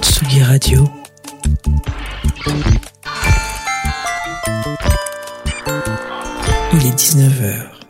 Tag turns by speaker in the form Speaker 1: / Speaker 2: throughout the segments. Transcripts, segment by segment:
Speaker 1: Tsugi Radio. Il est 19h.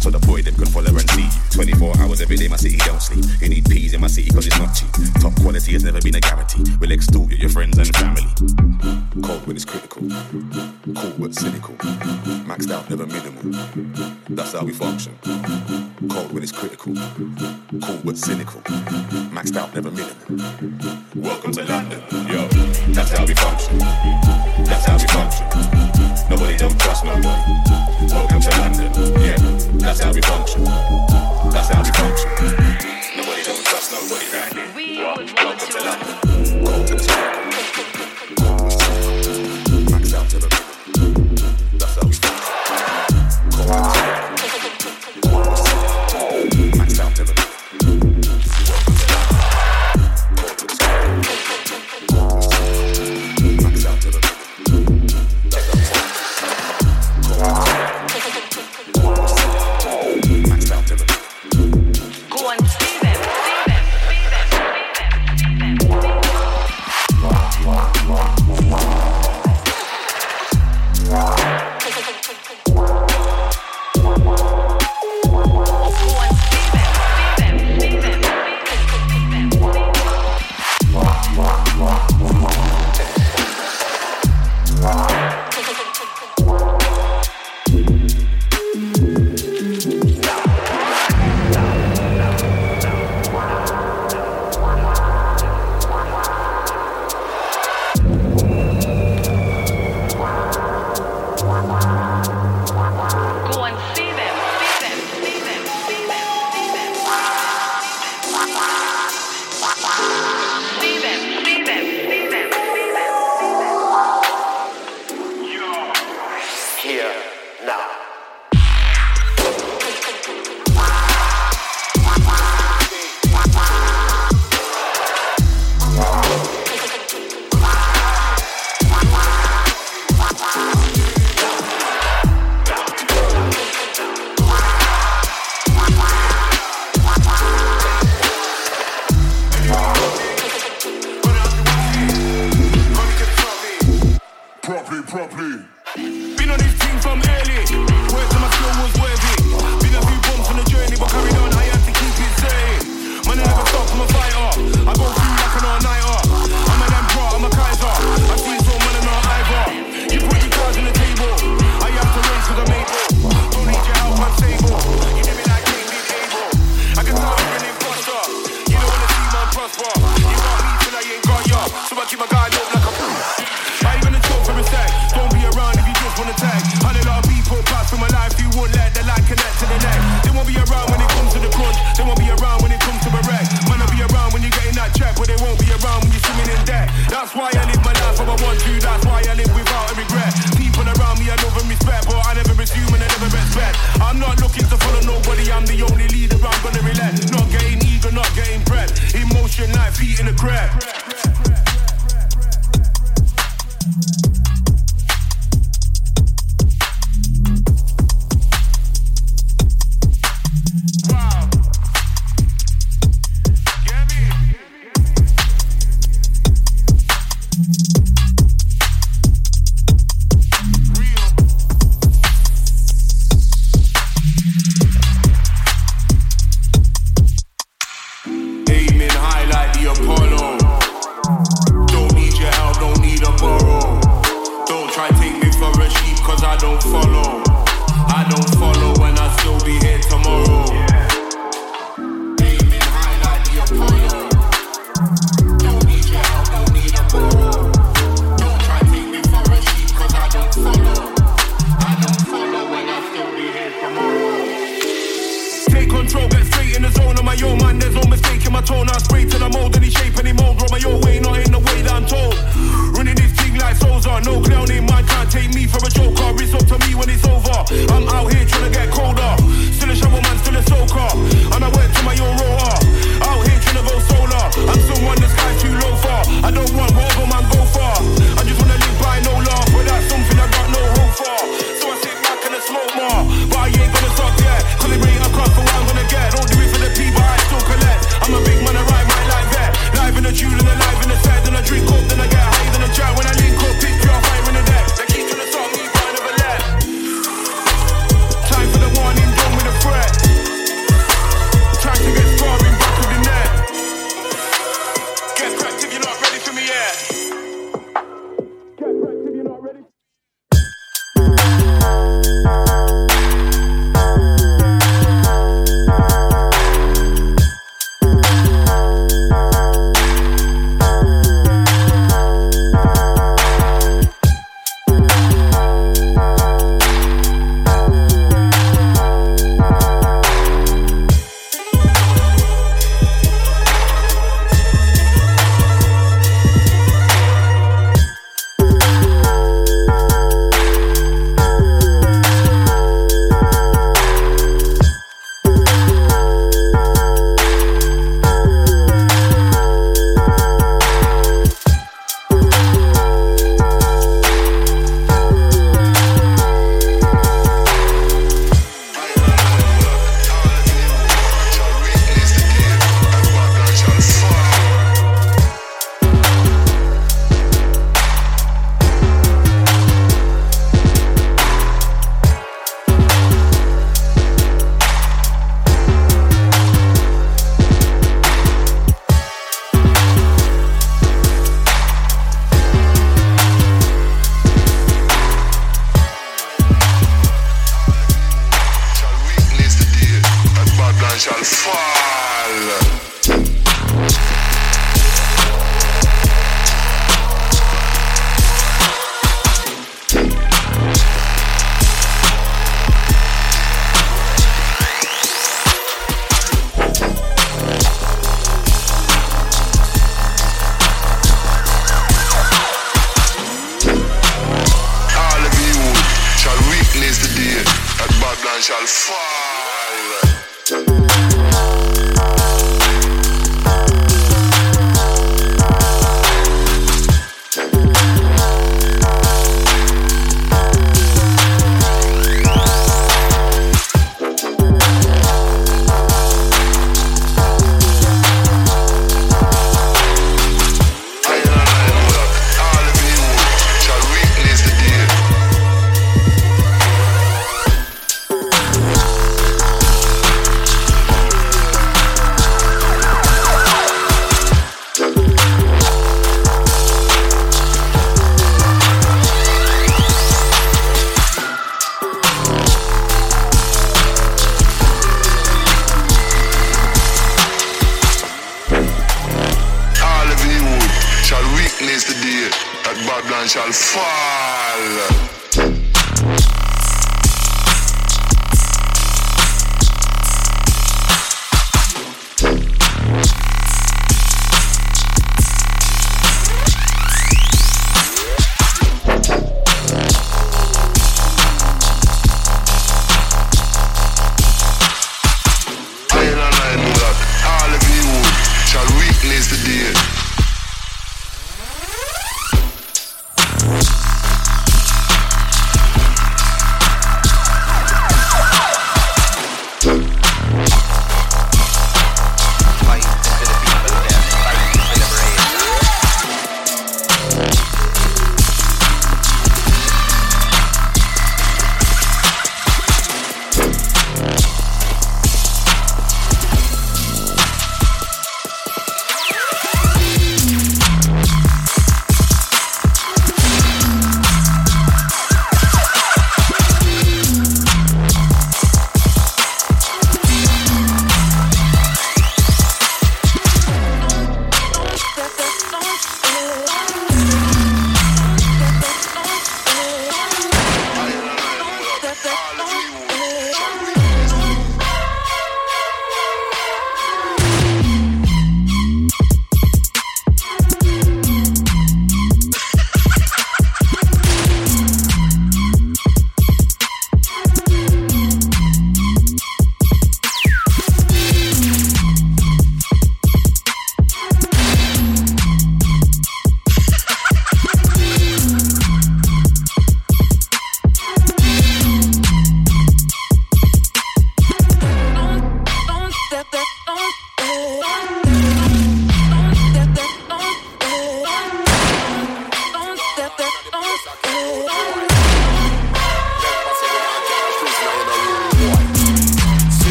Speaker 2: So the boy them could follow and see. 24 hours every day, my city don't sleep. You need peas in my city cause it's not cheap. Top quality has never been a guarantee. We'll extort you, your friends and family. Cold when it's critical. Cold but cynical. Maxed out, never minimal. That's how we function. Cold when it's critical. Cold but cynical. Maxed out, never minimal. Welcome to London, yo. That's how we function. That's how we function. Nobody don't trust nobody. Welcome to London, yeah. That's how we function. That's how we function. Nobody don't trust nobody right would Welcome to London. properly, properly.
Speaker 3: Been on this team from early. Work till my skill was worthy. Been a few bumps on the journey, but carried on. I had to keep it steady. Man, I never stop. I'm a fighter. I go through like an
Speaker 4: all
Speaker 5: nighter. Quietly.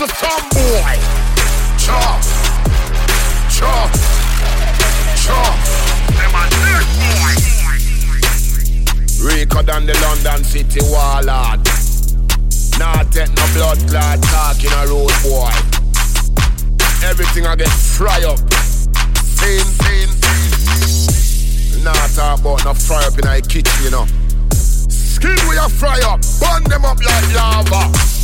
Speaker 5: A tomboy. Chop, chop, chop. Them a dirt boy. The London City warlord. Nah, take no blood clot talking a road boy. Everything I get fry up. Same, same. Nah, talk about no fry up in the kitchen, you know. Skin we a fry up, burn them up like lava.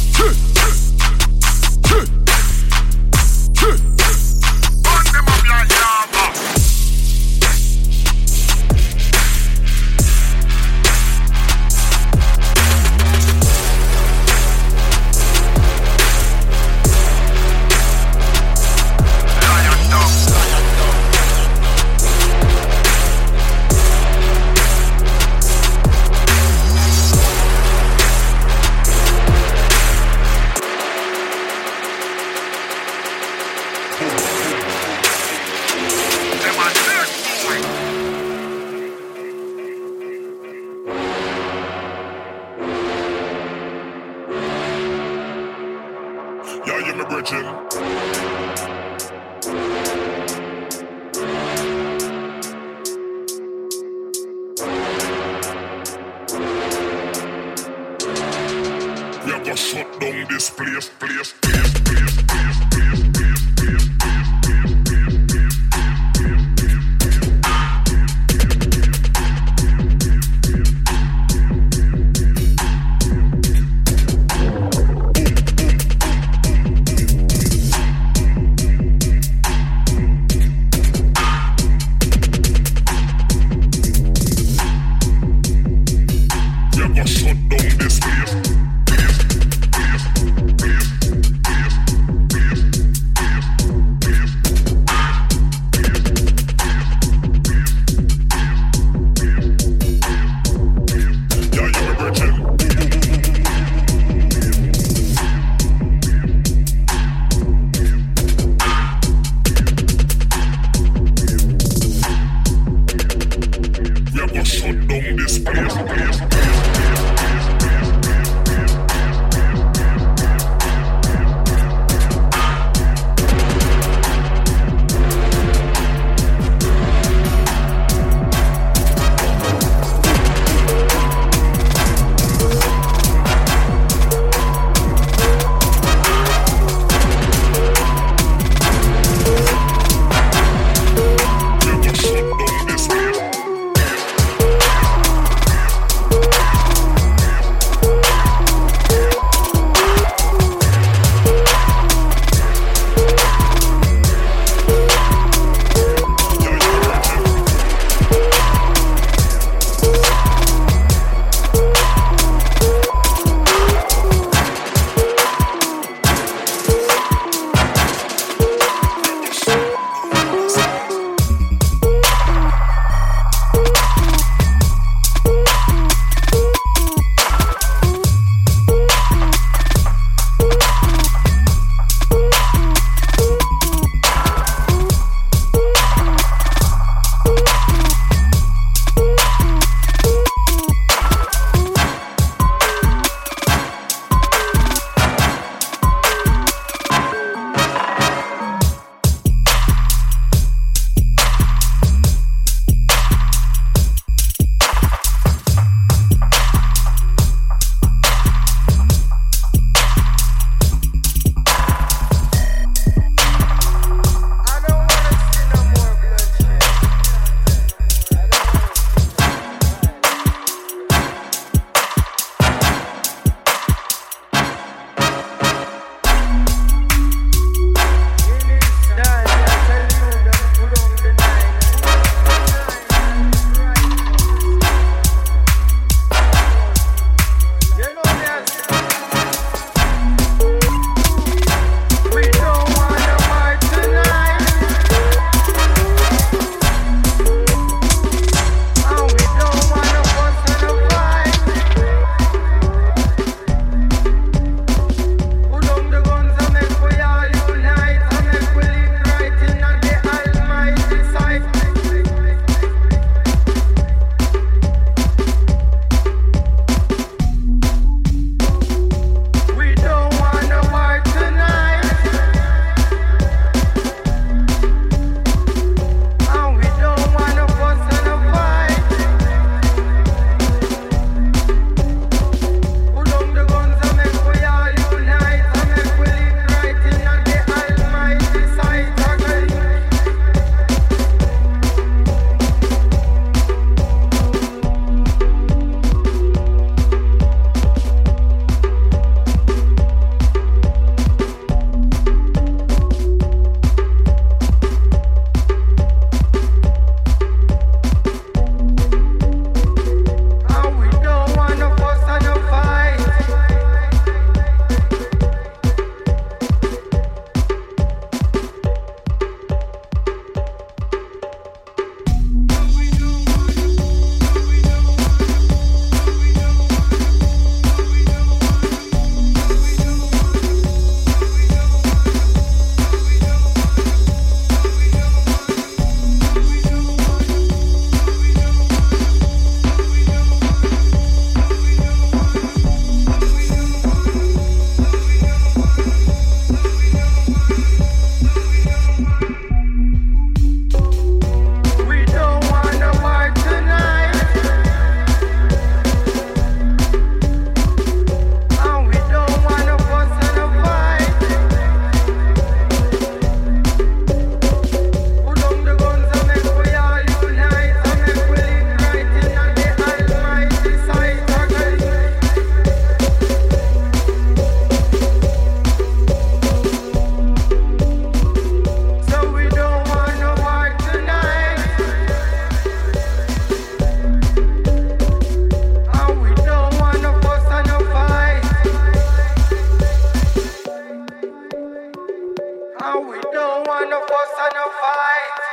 Speaker 6: And we don't want no fuss and no fight.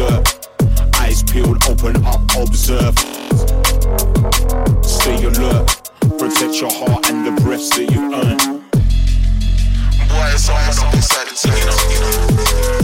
Speaker 7: look. Eyes peeled, open up, observe. Stay alert, protect your heart and the breaths that you earn. Boy, it's all on the side of you
Speaker 4: know.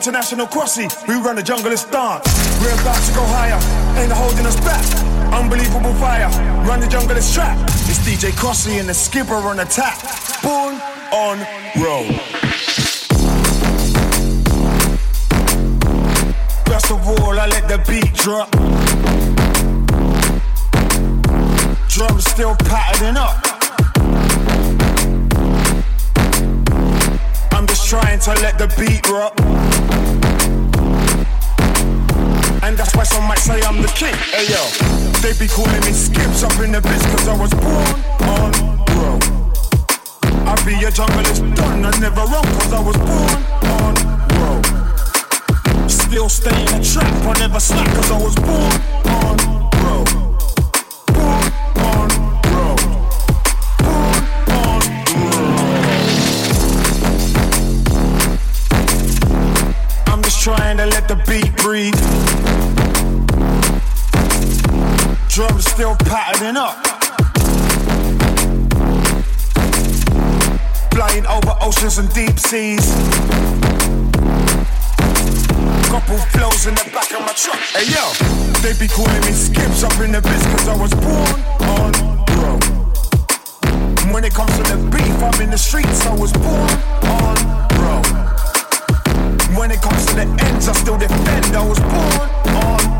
Speaker 8: International crossy, we run the jungle and start. We're about to go higher. Ain't holding us back. Unbelievable fire. Run the jungle and strap. It's DJ Crossy and the skipper on attack. Born on roll. First of all, I let the beat drop. Drums still patterning up. I'm just trying to let the beat rock. And that's why some might say I'm the king. Hey yo, they be calling me skips up in the biz cause I was born on road. I be a junglist done, I never wrong cause I was born on road. Still stay in the trap, I never slack cause I was born on road. Born on road. Born on road. I'm just trying to let the beat still patterning up. Flying over oceans and deep seas. Couple flows in the back of my truck. Hey yo, they be calling me skips up in the biz cause I was born on road. When it comes to the beef, I'm in the streets, I was born on road. When it comes to the ends, I still defend, I was born on